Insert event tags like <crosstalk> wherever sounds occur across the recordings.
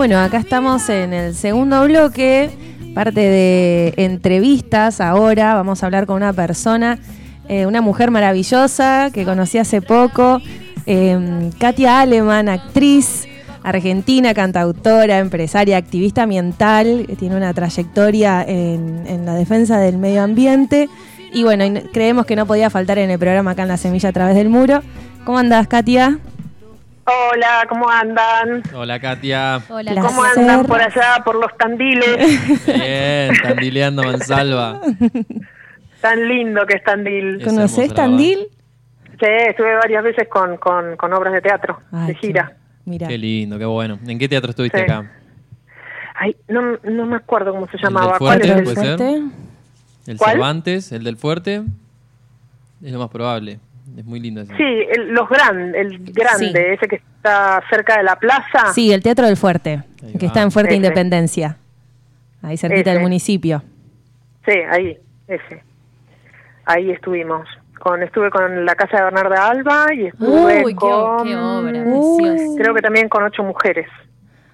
Bueno, acá estamos en el segundo bloque, parte de entrevistas. Ahora vamos a hablar con una persona, eh, una mujer maravillosa que conocí hace poco, eh, Katia Aleman, actriz argentina, cantautora, empresaria, activista ambiental, que tiene una trayectoria en, en la defensa del medio ambiente. Y bueno, creemos que no podía faltar en el programa acá en La Semilla a través del muro. ¿Cómo andás, Katia? Hola, ¿cómo andan? Hola, Katia. Hola, ¿Cómo andan por allá, por los tandiles? Bien, tandileando Mansalva. <laughs> Tan lindo que es Tandil. Es ¿Conoces Tandil? Sí, estuve varias veces con, con, con obras de teatro, Ay, de gira. qué- Mira. Qué lindo, qué bueno. ¿En qué teatro estuviste Sí. acá? Ay, no, no me acuerdo cómo se del llamaba. Fuerte, ¿Cuál es el- puede ser? Fuerte? ¿El ¿Cuál? Cervantes? ¿El del Fuerte? Es lo más probable. Es muy lindo ese. Sí, el, los gran, el grande, Sí. ese que está cerca de la plaza. Sí, el Teatro del Fuerte, que está en Fuerte Ese. Independencia, ahí cerquita Ese. del municipio. Sí, ahí, ese. Ahí estuvimos. Con, estuve con la casa de Bernarda Alba y estuve Uy, qué, con... qué obra, Uy. preciosa. Creo que también con ocho mujeres.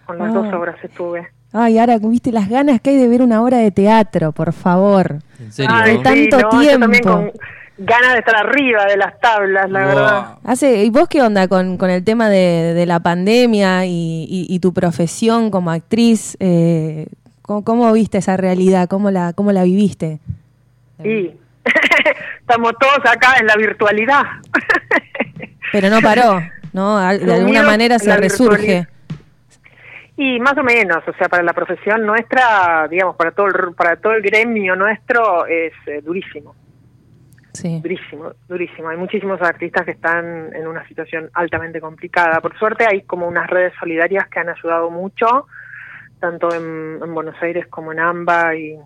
Con las dos obras estuve. Ay, ahora viste las ganas que hay de ver una obra de teatro, por favor. ¿En serio? Ay, De tanto no, yo también tiempo. con ganas de estar arriba de las tablas, la Wow. verdad. Hace, ¿Y vos qué onda con, con el tema de, de la pandemia y, y- y tu profesión como actriz? Eh, ¿cómo, cómo viste esa realidad? ¿Cómo la, cómo la viviste? Y <laughs> estamos todos acá en la virtualidad. <laughs> Pero no paró, ¿no? De Lo alguna mío, manera se resurge. virtualidad. Y más o menos, o sea, para la profesión nuestra, digamos, para todo el, para todo el gremio nuestro es eh, durísimo, Sí. durísimo, durísimo. Hay muchísimos artistas que están en una situación altamente complicada. Por suerte hay como unas redes solidarias que han ayudado mucho, tanto en, en Buenos Aires como en AMBA y,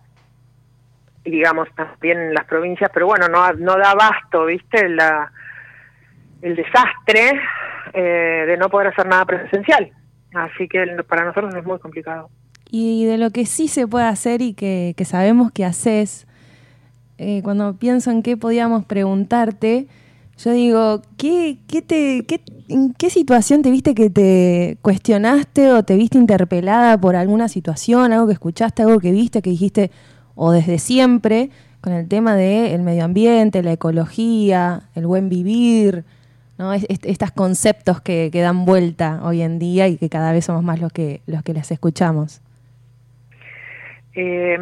y digamos también en las provincias, pero bueno, no, no da abasto, ¿viste? La, el desastre eh, de no poder hacer nada presencial. Así que para nosotros es muy complicado. Y de lo que sí se puede hacer y que, que sabemos que haces, eh, cuando pienso en qué podíamos preguntarte, yo digo, ¿qué, qué te, qué, ¿en qué situación te viste que te cuestionaste o te viste interpelada por alguna situación, algo que escuchaste, algo que viste, que dijiste, o desde siempre, con el tema del medio ambiente, la ecología, el buen vivir, ¿no? Es- est- estos conceptos que, que dan vuelta hoy en día y que cada vez somos más los que, los que las escuchamos. Eh,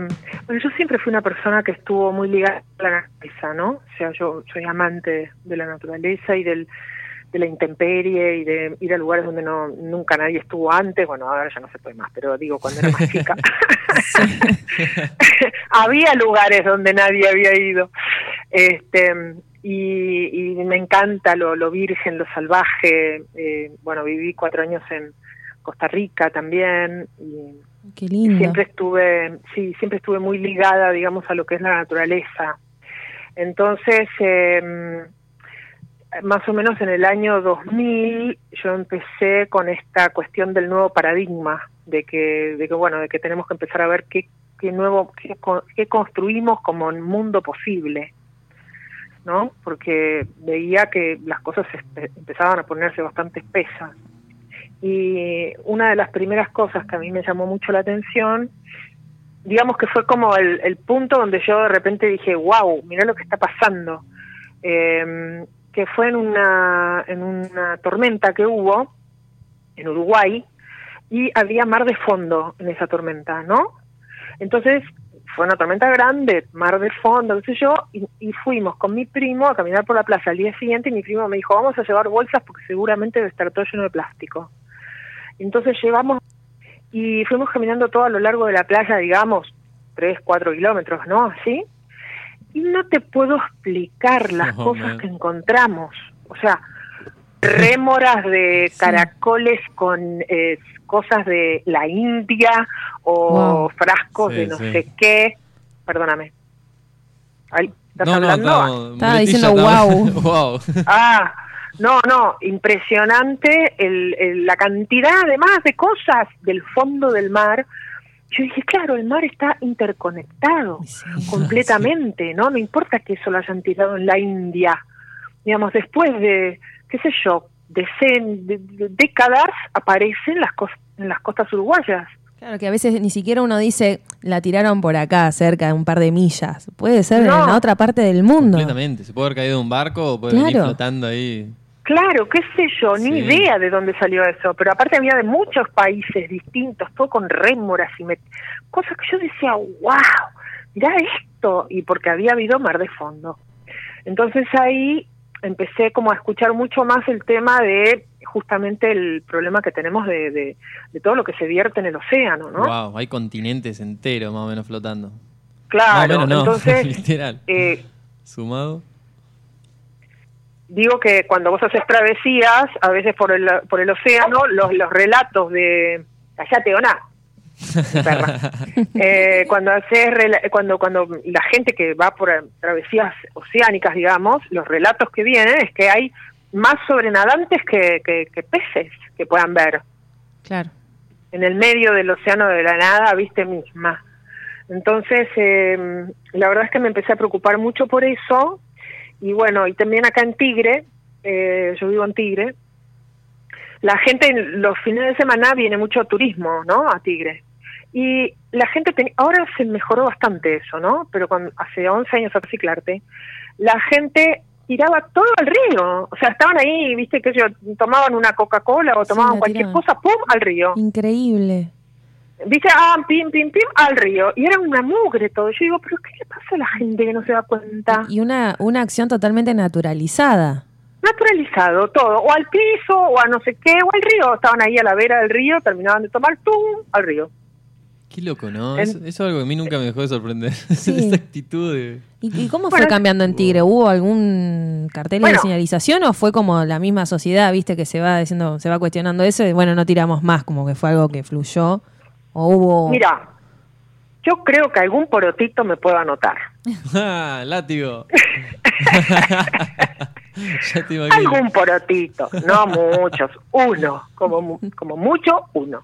bueno, yo siempre fui una persona que estuvo muy ligada a la naturaleza, ¿no? O sea, yo soy amante de la naturaleza y del, de la intemperie y de ir a lugares donde no nunca nadie estuvo antes. Bueno, ahora ya no se puede más, pero digo, cuando era más <laughs> chica. <laughs> había lugares donde nadie había ido. Este, y, y me encanta lo, lo virgen, lo salvaje. Eh, bueno, viví cuatro años en Costa Rica también. Y, Siempre estuve, sí, siempre estuve muy ligada, digamos, a lo que es la naturaleza. Entonces, eh, más o menos en el año 2000, yo empecé con esta cuestión del nuevo paradigma, de que, de que bueno, de que tenemos que empezar a ver qué, qué nuevo, qué, qué construimos como un mundo posible. ¿no? Porque veía que las cosas espe- empezaban a ponerse bastante espesas. Y una de las primeras cosas que a mí me llamó mucho la atención, digamos que fue como el, el punto donde yo de repente dije, wow, mira lo que está pasando, Eh, que fue en una, en una tormenta que hubo en Uruguay y había mar de fondo en esa tormenta, ¿no? Entonces fue una tormenta grande, mar de fondo, qué sé yo, y, fuimos con mi primo a caminar por la playa al día siguiente y mi primo me dijo, vamos a llevar bolsas porque seguramente debe estar todo lleno de plástico. Entonces llevamos y fuimos caminando todo a lo largo de la playa, digamos, tres, cuatro kilómetros, ¿no? Así. Y no te puedo explicar las Oh, cosas man. que encontramos. O sea, rémoras de <laughs> caracoles con eh, cosas de la India o Wow. frascos Sí, de no sí. sé qué. Perdóname. ¿estás No, no, hablando? estaba, diciendo wow. wow. <laughs> Ah, no, no, impresionante el, el- la cantidad además de cosas del fondo del mar. Yo dije, claro, el mar está interconectado Sí. completamente, ¿no? No importa que eso lo hayan tirado en la India. Digamos, después de, qué sé yo, decen, de, de- décadas aparecen las en las costas uruguayas. Claro, que a veces ni siquiera uno dice, la tiraron por acá, cerca de un par de millas. Puede ser en la otra parte del mundo. Completamente. Se puede haber caído de un barco o puede venir flotando ahí. Claro, qué sé yo, ni idea de dónde salió eso. Pero aparte había de muchos países distintos, todo con rémoras y cosas que yo decía, wow, mirá esto. Y porque había habido mar de fondo. Entonces ahí empecé como a escuchar mucho más el tema de justamente el problema que tenemos de, de, todo lo que se vierte en el océano, ¿no? Wow, hay continentes enteros más o menos flotando. Claro, <laughs> entonces, literal. Eh, Sumado. Digo que cuando vos haces travesías, a veces por el, por el océano, los, los relatos de... Callate o nada <laughs> eh, cuando haces cuando cuando la gente que va por travesías oceánicas digamos los relatos que vienen es que hay más sobrenadantes que, que, peces que puedan ver. Claro. En el medio del océano de la nada viste misma. Entonces eh, la verdad es que me empecé a preocupar mucho por eso y bueno y también acá en Tigre eh, yo vivo en Tigre la gente los fines de semana viene mucho turismo, ¿no? A Tigre. Y la gente, ahora se mejoró bastante eso, ¿no? Pero cuando hace 11 años a reciclarte, la gente tiraba todo al río. O sea, estaban ahí, viste, que ellos tomaban una Coca-Cola o tomaban cualquier cosa, ¡pum! al río. Increíble. Dice, ah, pim, pim, pim, al río. Y era una mugre todo. Yo digo, ¿pero qué le pasa a la gente que no se da cuenta? Y una, una acción totalmente naturalizada. Naturalizado, todo. O al piso, o a no sé qué, o al río. Estaban ahí a la vera del río, terminaban de tomar, ¡pum! al río. Qué loco, ¿no? eso, es algo que a mí nunca me dejó de sorprender. <laughs> Esa actitud de... ¿Y, cómo fue cambiando en Tigre? ¿Hubo algún cartel de señalización o fue como la misma sociedad, viste, que se va diciendo, se va cuestionando eso y bueno, no tiramos más, como que fue algo que fluyó? ¿O hubo...? Mira, yo creo que algún porotito me puedo anotar. <laughs> ah, látigo. <laughs> algún porotito, no muchos, uno, como, como mucho, uno.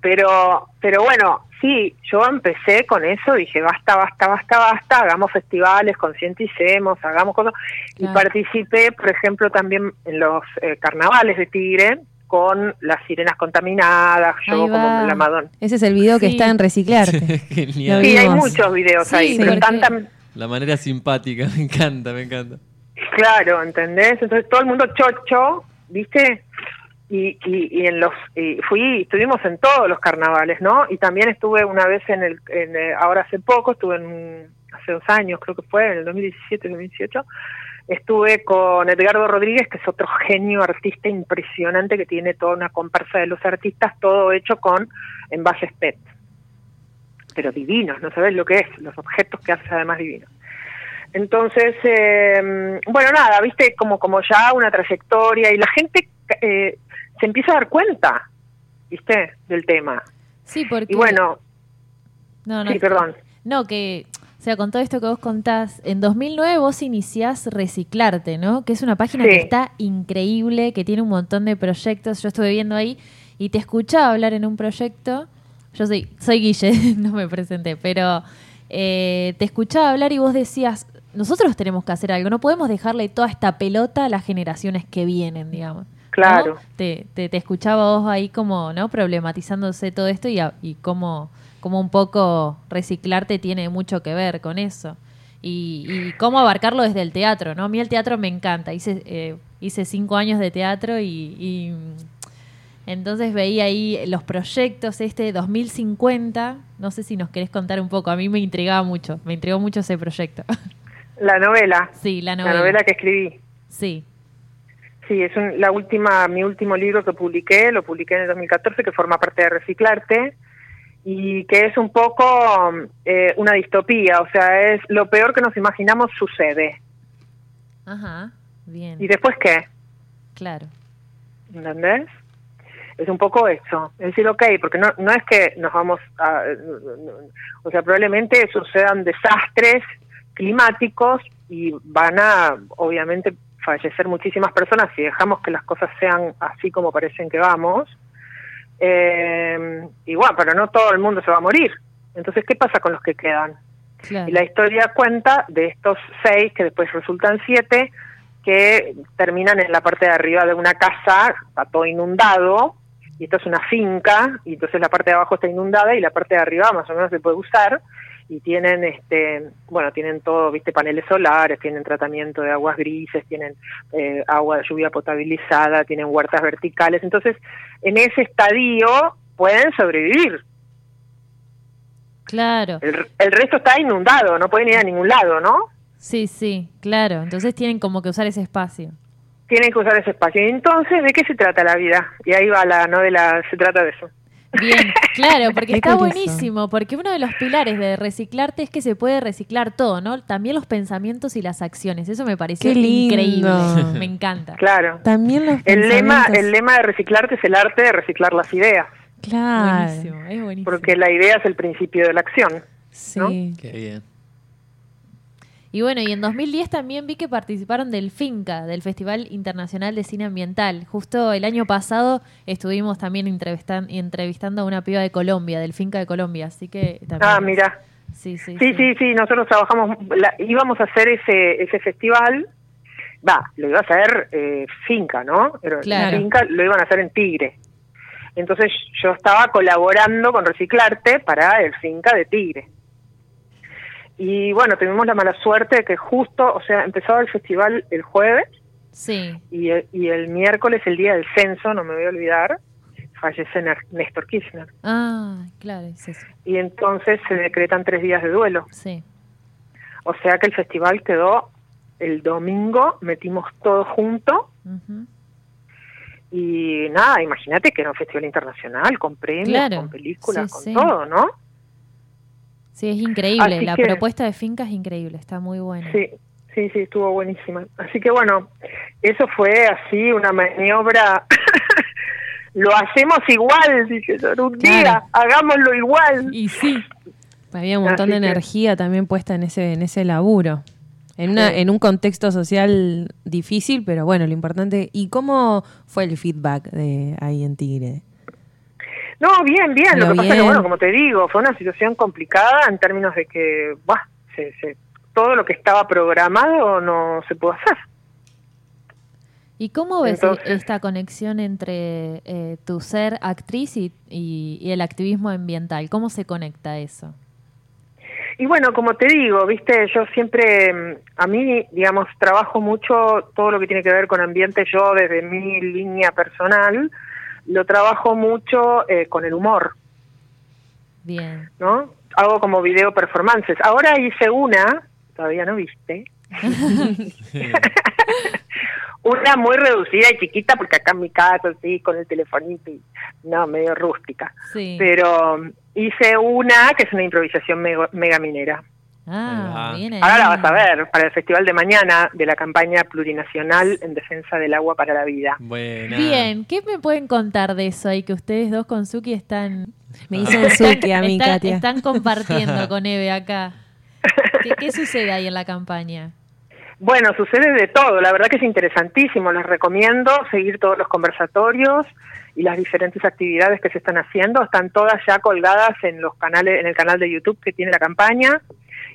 Pero, pero bueno, sí, yo empecé con eso, dije, basta, basta, basta, basta, hagamos festivales, concienticemos, hagamos cosas. Y participé, por ejemplo, también en los eh, carnavales de Tigre, con las sirenas contaminadas, yo como la Madonna. Ese es el video que está en Reciclarte. <laughs> sí, hay muchos videos ahí, pero La manera simpática, <laughs> me encanta, me encanta. Claro, ¿entendés? Entonces todo el mundo chocho, ¿viste? y, y, en los fui estuvimos en todos los carnavales no y también estuve una vez en el en, eh, ahora hace poco estuve en hace dos años creo que fue en el 2017 2018 estuve con Edgardo Rodríguez que es otro genio artista impresionante que tiene toda una comparsa de los artistas todo hecho con envases PET pero divinos no sabes lo que es los objetos que hace además divinos entonces, eh, bueno, nada, viste como, como ya una trayectoria y la gente eh, se empieza a dar cuenta, ¿viste? Del tema. Sí, porque... Y bueno... No, no, sí, perdón. No, que... O sea, con todo esto que vos contás, en 2009 vos iniciás Reciclarte, ¿no? Que es una página que está increíble, que tiene un montón de proyectos. Yo estuve viendo ahí y te escuchaba hablar en un proyecto. Yo soy, soy Guille, <laughs> no me presenté, pero eh, te escuchaba hablar y vos decías, nosotros tenemos que hacer algo, no podemos dejarle toda esta pelota a las generaciones que vienen, digamos. Claro. Te, te, escuchaba vos ahí como, ¿no? Problematizándose todo esto y, y cómo, cómo un poco reciclarte tiene mucho que ver con eso. Y, cómo abarcarlo desde el teatro, ¿no? A mí el teatro me encanta. Hice, eh, hice cinco años de teatro y, entonces veía ahí los proyectos, este 2050. No sé si nos querés contar un poco. A mí me intrigaba mucho. Me intrigó mucho ese proyecto. <laughs> La novela. Sí, la novela. La novela que escribí. Sí. Sí, es la última, mi último libro que publiqué, lo publiqué en el 2014, que forma parte de Reciclarte, y que es un poco eh, una distopía, o sea, es lo peor que nos imaginamos sucede. Ajá, bien. ¿Y después qué? Claro. ¿Entendés? Es un poco eso, es decir, ok, porque no, no es que nos vamos a... O sea, probablemente sucedan desastres climáticos y van a, obviamente, fallecer muchísimas personas si dejamos que las cosas sean así como parecen que vamos. Eh, igual, pero no todo el mundo se va a morir. Entonces, ¿qué pasa con los que quedan? Y la historia cuenta de estos seis, que después resultan siete, que terminan en la parte de arriba de una casa, está todo inundado, y esto es una finca, y entonces la parte de abajo está inundada y la parte de arriba más o menos se puede usar, y tienen, este bueno, tienen todo, viste, paneles solares, tienen tratamiento de aguas grises, tienen eh, agua de lluvia potabilizada, tienen huertas verticales, entonces en ese estadio pueden sobrevivir. Claro. El, el resto está inundado, no pueden ir a ningún lado, ¿no? Sí, sí, claro. Entonces tienen como que usar ese espacio. Tienen que usar ese espacio. Y entonces, ¿de qué se trata la vida? Y ahí va la novela, se trata de eso. Bien, claro, porque está curioso. buenísimo, porque uno de los pilares de reciclarte es que se puede reciclar todo, ¿no? También los pensamientos y las acciones. Eso me pareció increíble. Me encanta. Claro. También los El lema, pensamientos- el lema de reciclarte es el arte de reciclar las ideas, Claro. Buenísimo, es buenísimo. porque la idea es el principio de la acción. Sí. Qué bien. Y bueno, y en 2010 también vi que participaron del FINCA, del Festival Internacional de Cine Ambiental. Justo el año pasado estuvimos también entrevistan- entrevistando a una piba de Colombia, del FINCA de Colombia, así que también... Ah, mira. Sí, sí, Sí, sí, sí, nosotros trabajamos, la- íbamos a hacer ese, ese festival, va, lo iba a hacer eh, Finca, ¿no? Pero Claro. Finca lo iban a hacer en Tigre. Entonces yo estaba colaborando con Reciclarte para el Finca de Tigre. Y bueno, tuvimos la mala suerte de que justo, o sea, empezaba el festival el jueves Sí, y el, y el miércoles, el día del censo, no me voy a olvidar, fallece Néstor Kirchner. ah, claro, es eso. Y entonces se decretan tres días de duelo. Sí, O sea que el festival quedó el domingo, metimos todo junto y nada, imagínate que era un festival internacional, con premios, Claro, con películas, sí, con sí. todo, ¿no? Sí, es increíble. Así La que- propuesta de FINCA es increíble, está muy buena. Sí, sí, sí, estuvo buenísima. Así que bueno, eso fue así una maniobra. <laughs> Lo hacemos igual, dije yo, un Claro. día, hagámoslo igual. Y sí, Había un montón Así de que- energía también puesta en ese, en ese laburo. En, una, Sí. en un contexto social difícil, pero bueno, lo importante. ¿Y cómo fue el feedback de ahí en Tigre? No, bien, bien. Lo Lo que pasa es que, bueno, como te digo, fue una situación complicada en términos de que, bah, se, se- todo lo que estaba programado no se pudo hacer. ¿Y cómo ves Entonces- esta conexión entre eh, tu ser actriz y, y- y el activismo ambiental? ¿Cómo se conecta eso? Y bueno, como te digo, viste, yo siempre, mm, a mí, digamos, trabajo mucho todo lo que tiene que ver con ambiente, yo desde mi línea personal, lo trabajo mucho eh, con el humor, Bien. ¿no? Hago como video performances. Ahora hice una, todavía no viste, <laughs> una muy reducida y chiquita, porque acá en mi casa, sí, con el telefonito, y, no, medio rústica. Sí. Pero mm, hice una que es una improvisación mega, mega minera. Ah, bien ahí. Ahora la vas a ver para el festival de mañana de la campaña plurinacional en defensa del agua para la vida. Buena. Bien, ¿qué me pueden contar de eso ahí que ustedes dos con Suki están Me dicen Suki a mí, están, Katia. están compartiendo <laughs> con Eve acá? ¿Qué, qué sucede ahí en la campaña? Bueno, sucede de todo, la verdad que es interesantísimo, les recomiendo seguir todos los conversatorios y las diferentes actividades que se están haciendo, están todas ya colgadas en los canales en el canal de YouTube que tiene la campaña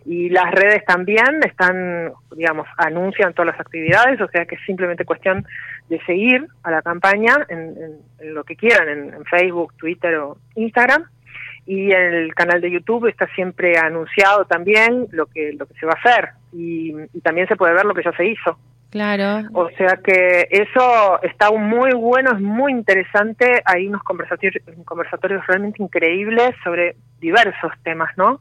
y las redes también están, digamos, anuncian todas las actividades, o sea que es simplemente cuestión de seguir a la campaña en, en- en lo que quieran, en, en Facebook, Twitter o Instagram. Y en el canal de YouTube está siempre anunciado también lo que lo que se va a hacer y, y también se puede ver lo que ya se hizo. Claro. O sea que eso está muy bueno, es muy interesante. Hay unos conversatorios, conversatorios realmente increíbles sobre diversos temas, ¿no?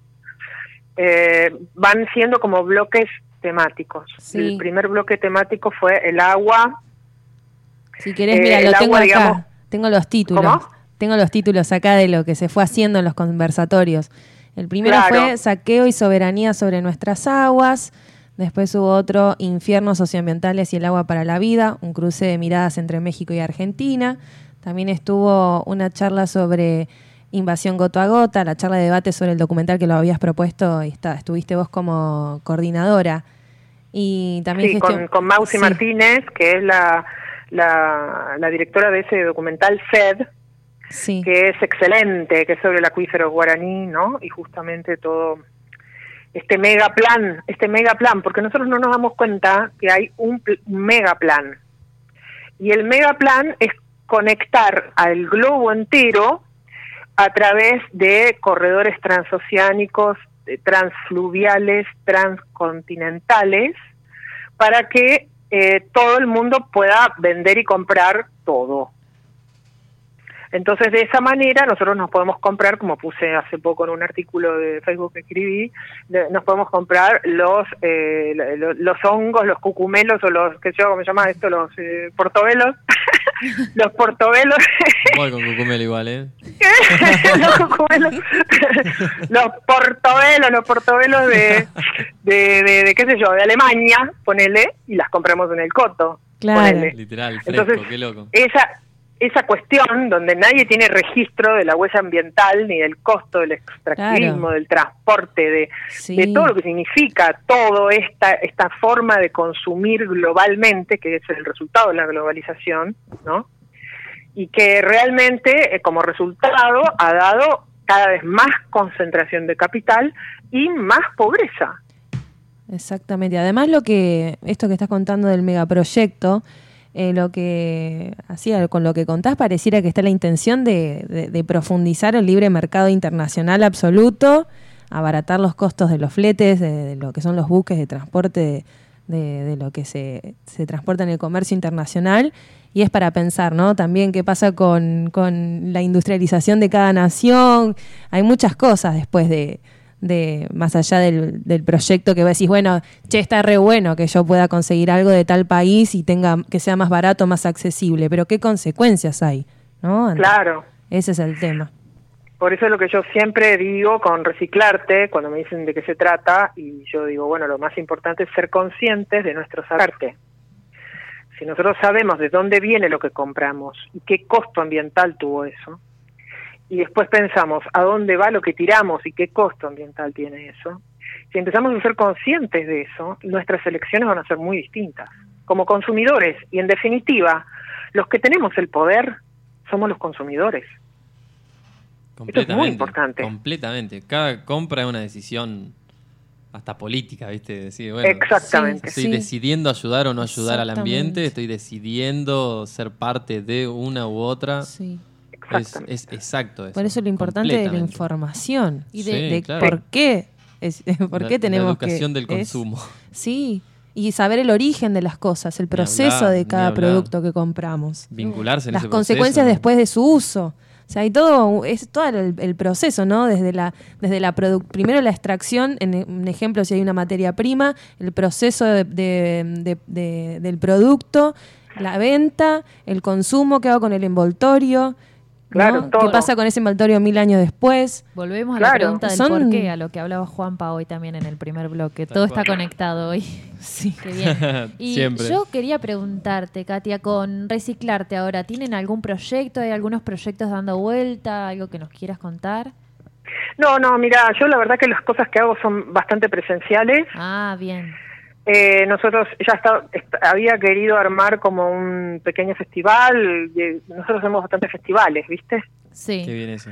Eh, van siendo como bloques temáticos. Sí. El primer bloque temático fue el agua. Si querés, Eh, mira, el lo tengo agua, acá. digamos- Tengo los títulos. ¿Cómo? Tengo los títulos acá de lo que se fue haciendo en los conversatorios. El primero Claro. fue Saqueo y soberanía sobre nuestras aguas. Después hubo otro, Infiernos socioambientales y el agua para la vida, un cruce de miradas entre México y Argentina. También estuvo una charla sobre invasión gota a gota, la charla de debate sobre el documental que lo habías propuesto y está, estuviste vos como coordinadora. Y también Sí, con, con Mausi Sí. Martínez, que es la, la, la directora de ese documental FED, Sí. que es excelente, que es sobre el acuífero guaraní, ¿no? Y justamente todo este mega plan, este mega plan, porque nosotros no nos damos cuenta que hay un mega plan. Y el mega plan es conectar al globo entero a través de corredores transoceánicos, transfluviales, transcontinentales, para que eh, todo el mundo pueda vender y comprar todo. Entonces, de esa manera, nosotros nos podemos comprar, como puse hace poco en un artículo de Facebook que escribí, nos podemos comprar los, eh, los, hongos, los cucumelos o los, ¿qué sé yo, cómo se llama esto? Los eh, portobelos. <laughs> los portobelos. Voy con cucumelo igual, ¿eh? <laughs> los cucumelos. los portobelos, los portobelos de, de, de, qué sé yo, de Alemania, ponele, y las compramos en el coto. Claro. Literal, fresco, Entonces, qué loco. Esa, esa cuestión donde nadie tiene registro de la huella ambiental ni del costo del extractivismo, Claro. del transporte, de, Sí. de todo lo que significa todo esta esta forma de consumir globalmente, que es el resultado de la globalización, ¿no? Y que realmente eh, como resultado ha dado cada vez más concentración de capital y más pobreza. Exactamente. Además, lo que esto que estás contando del megaproyecto, eh, lo que hacía con lo que contás, pareciera que está la intención de, profundizar el libre mercado internacional absoluto, abaratar los costos de los fletes, de, lo que son los buques de transporte, de lo que se, se transporta en el comercio internacional. Y es para pensar, ¿no? También qué pasa con, con la industrialización de cada nación. Hay muchas cosas después de, de más allá del, del proyecto que vos decís, bueno, che, está re bueno que yo pueda conseguir algo de tal país y tenga que sea más barato, más accesible, pero qué consecuencias hay, ¿no? Claro. Ese es el tema. Por eso es lo que yo siempre digo con reciclarte, cuando me dicen de qué se trata, y yo digo, bueno, lo más importante es ser conscientes de nuestro arte. Si nosotros sabemos de dónde viene lo que compramos y qué costo ambiental tuvo eso, y después pensamos a dónde va lo que tiramos y qué costo ambiental tiene eso, si empezamos a ser conscientes de eso, nuestras elecciones van a ser muy distintas. Como consumidores, y en definitiva, los que tenemos el poder somos los consumidores. Completamente. importante. Completamente. Cada compra es una decisión hasta política, ¿viste? Decir, bueno, Exactamente. Estoy Sí. decidiendo ayudar o no ayudar al ambiente, estoy decidiendo ser parte de una u otra. Sí. Es, es exacto eso. Por eso lo importante de la información y de, Sí, de claro. por qué, es, <laughs> por La- qué tenemos La educación que del es- consumo. sí, y saber el origen de las cosas, el proceso hablar, de cada producto que compramos. Vincularse en las ese consecuencias proceso, ¿no? después de su uso. O sea, hay todo, es todo el, el proceso, ¿no? Desde la, desde la primero la extracción, en un ejemplo, si hay una materia prima, el proceso de- de- de- de- del producto, la venta, el consumo, qué hago con el envoltorio, ¿no? Claro, ¿Qué todo. pasa con ese envoltorio mil años después? Volvemos a la pregunta del Son- por qué, a lo que hablaba Juanpa hoy también en el primer bloque. Tal Todo cual. está conectado hoy. <laughs> Sí. Qué bien. <laughs> Y Siempre. yo quería preguntarte, Katia, con Reciclarte ahora, ¿tienen algún proyecto? ¿Hay algunos proyectos dando vuelta? ¿Algo que nos quieras contar? No, no, mira, yo la verdad que las cosas que hago son bastante presenciales. Ah, bien. Eh, nosotros ya está, est- había querido armar como un pequeño festival. y nosotros hacemos bastantes festivales, ¿viste? Sí. Qué bien eso.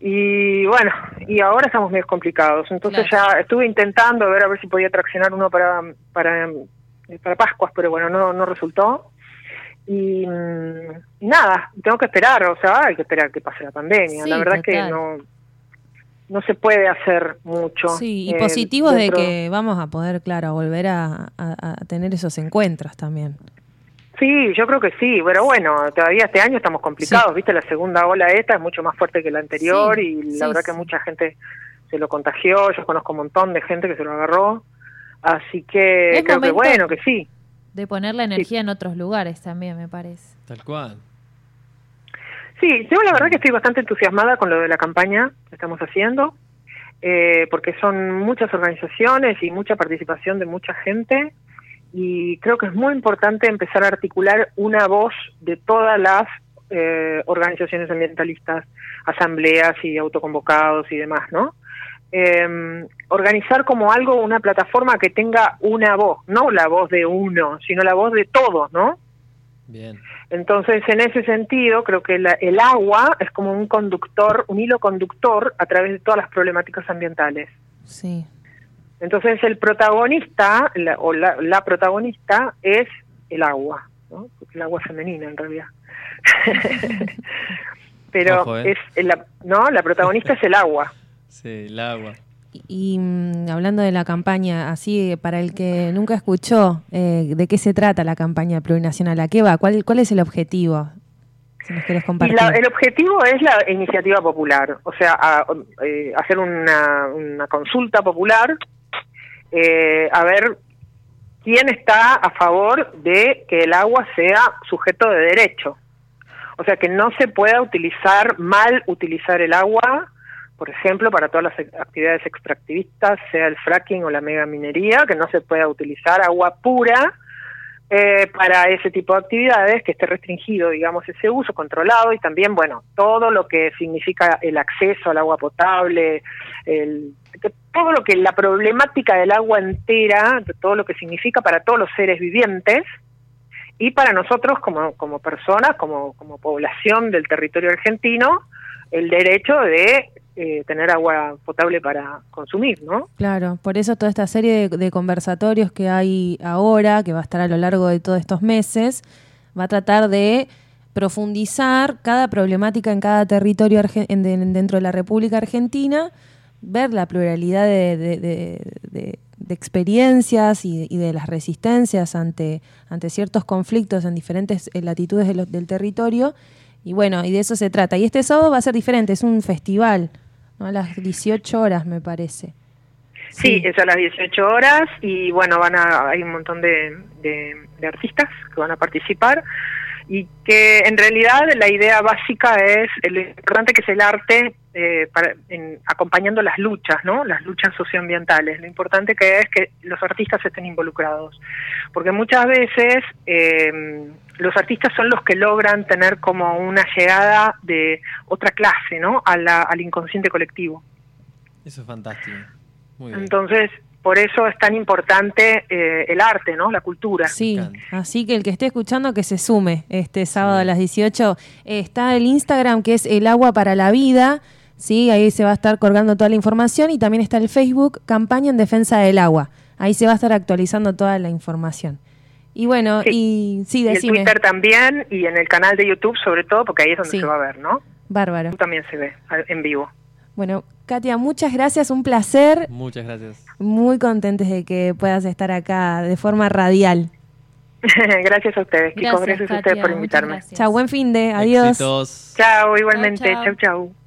Y bueno, y ahora estamos medio complicados. Entonces ya estuve intentando ver a ver si podía traccionar uno para para, para Pascuas, pero bueno, no no resultó. Y, mm, y nada, tengo que esperar, o sea, hay que esperar que pase la pandemia. Sí, la verdad que total. no no se puede hacer mucho. Sí, y eh, positivos de que vamos a poder, claro, volver a, a- a tener esos encuentros también. Sí, yo creo que sí, pero bueno, todavía este año estamos complicados, ¿viste? La segunda ola esta es mucho más fuerte que la anterior Sí, y la sí, verdad sí. que mucha gente se lo contagió, yo conozco un montón de gente que se lo agarró, así que Es creo que bueno, que sí. De poner la energía en otros lugares también, me parece. Tal cual. Sí, yo la verdad que estoy bastante entusiasmada con lo de la campaña que estamos haciendo, eh, porque son muchas organizaciones y mucha participación de mucha gente, y creo que es muy importante empezar a articular una voz de todas las eh, organizaciones ambientalistas, asambleas y autoconvocados y demás, ¿no? Eh, organizar como algo, una plataforma que tenga una voz, no la voz de uno, sino la voz de todos, ¿no? Bien. Entonces, en ese sentido, creo que la- el agua es como un conductor, un hilo conductor a través de todas las problemáticas ambientales. Sí. Entonces, el protagonista la- o la, la protagonista es el agua. ¿no? Porque el agua es femenina en realidad. <laughs> Pero Ojo, ¿eh? es la, no, la protagonista es el agua. Sí, el agua. Y, mm, hablando de la campaña, así para el que nunca escuchó, eh, ¿de qué se trata la campaña plurinacional? ¿A qué va? ¿Cuál, cuál es el objetivo? Si nos querés Y compartir. la- el objetivo es la iniciativa popular, o sea, a- eh, hacer una, una consulta popular, eh, a ver quién está a favor de que el agua sea sujeto de derecho. O sea, que no se pueda utilizar, mal utilizar el agua, por ejemplo, para todas las actividades extractivistas, sea el fracking o la megaminería, que no se pueda utilizar agua pura eh, para ese tipo de actividades, que esté restringido, digamos, ese uso controlado y también, bueno, todo lo que significa el acceso al agua potable, el, todo lo que la problemática del agua entera, todo lo que significa para todos los seres vivientes y para nosotros como, como personas, como, como población del territorio argentino, el derecho de eh, tener agua potable para consumir, ¿no? Claro, por eso toda esta serie de, de conversatorios que hay ahora, que va a estar a lo largo de todos estos meses, va a tratar de profundizar cada problemática en cada territorio dentro de la República Argentina, ver la pluralidad de, de- de- experiencias y, y de las resistencias ante, ante ciertos conflictos en diferentes eh, latitudes del territorio. Y bueno, y de eso se trata. Y este sábado va a ser diferente, es un festival, ¿no? a las 18 horas me parece. Sí, es a las 18 horas y bueno, van a, hay un montón de, de- de artistas que van a participar y que en realidad la idea básica es lo importante que es el arte eh, para, en- acompañando las luchas, ¿no? Las luchas socioambientales. Lo importante que es que los artistas estén involucrados, porque muchas veces eh, los artistas son los que logran tener como una llegada de otra clase, ¿no? A la- al inconsciente colectivo. Eso es fantástico. Muy bien. Entonces, por eso es tan importante eh, el arte, ¿no? La cultura. Sí, así que el que esté escuchando que se sume este sábado Sí. a las 18. Eh, está el Instagram que es El Agua para la Vida, ¿sí? ahí se va a estar colgando toda la información y también está el Facebook Campaña en Defensa del Agua. Ahí se va a estar actualizando toda la información. Y bueno, Sí. y sí, y el decime. Twitter también y en el canal de YouTube sobre todo, porque ahí es donde Sí. se va a ver, ¿no? Bárbaro. También se ve en vivo. Bueno, Katia, muchas gracias, un placer. Muchas gracias. Muy contentes de que puedas estar acá de forma radial. <laughs> gracias a ustedes, chicos. Gracias, a ustedes por invitarme. gracias. Chao, buen fin de. Adiós. Chao, igualmente. chao. Chau, chau.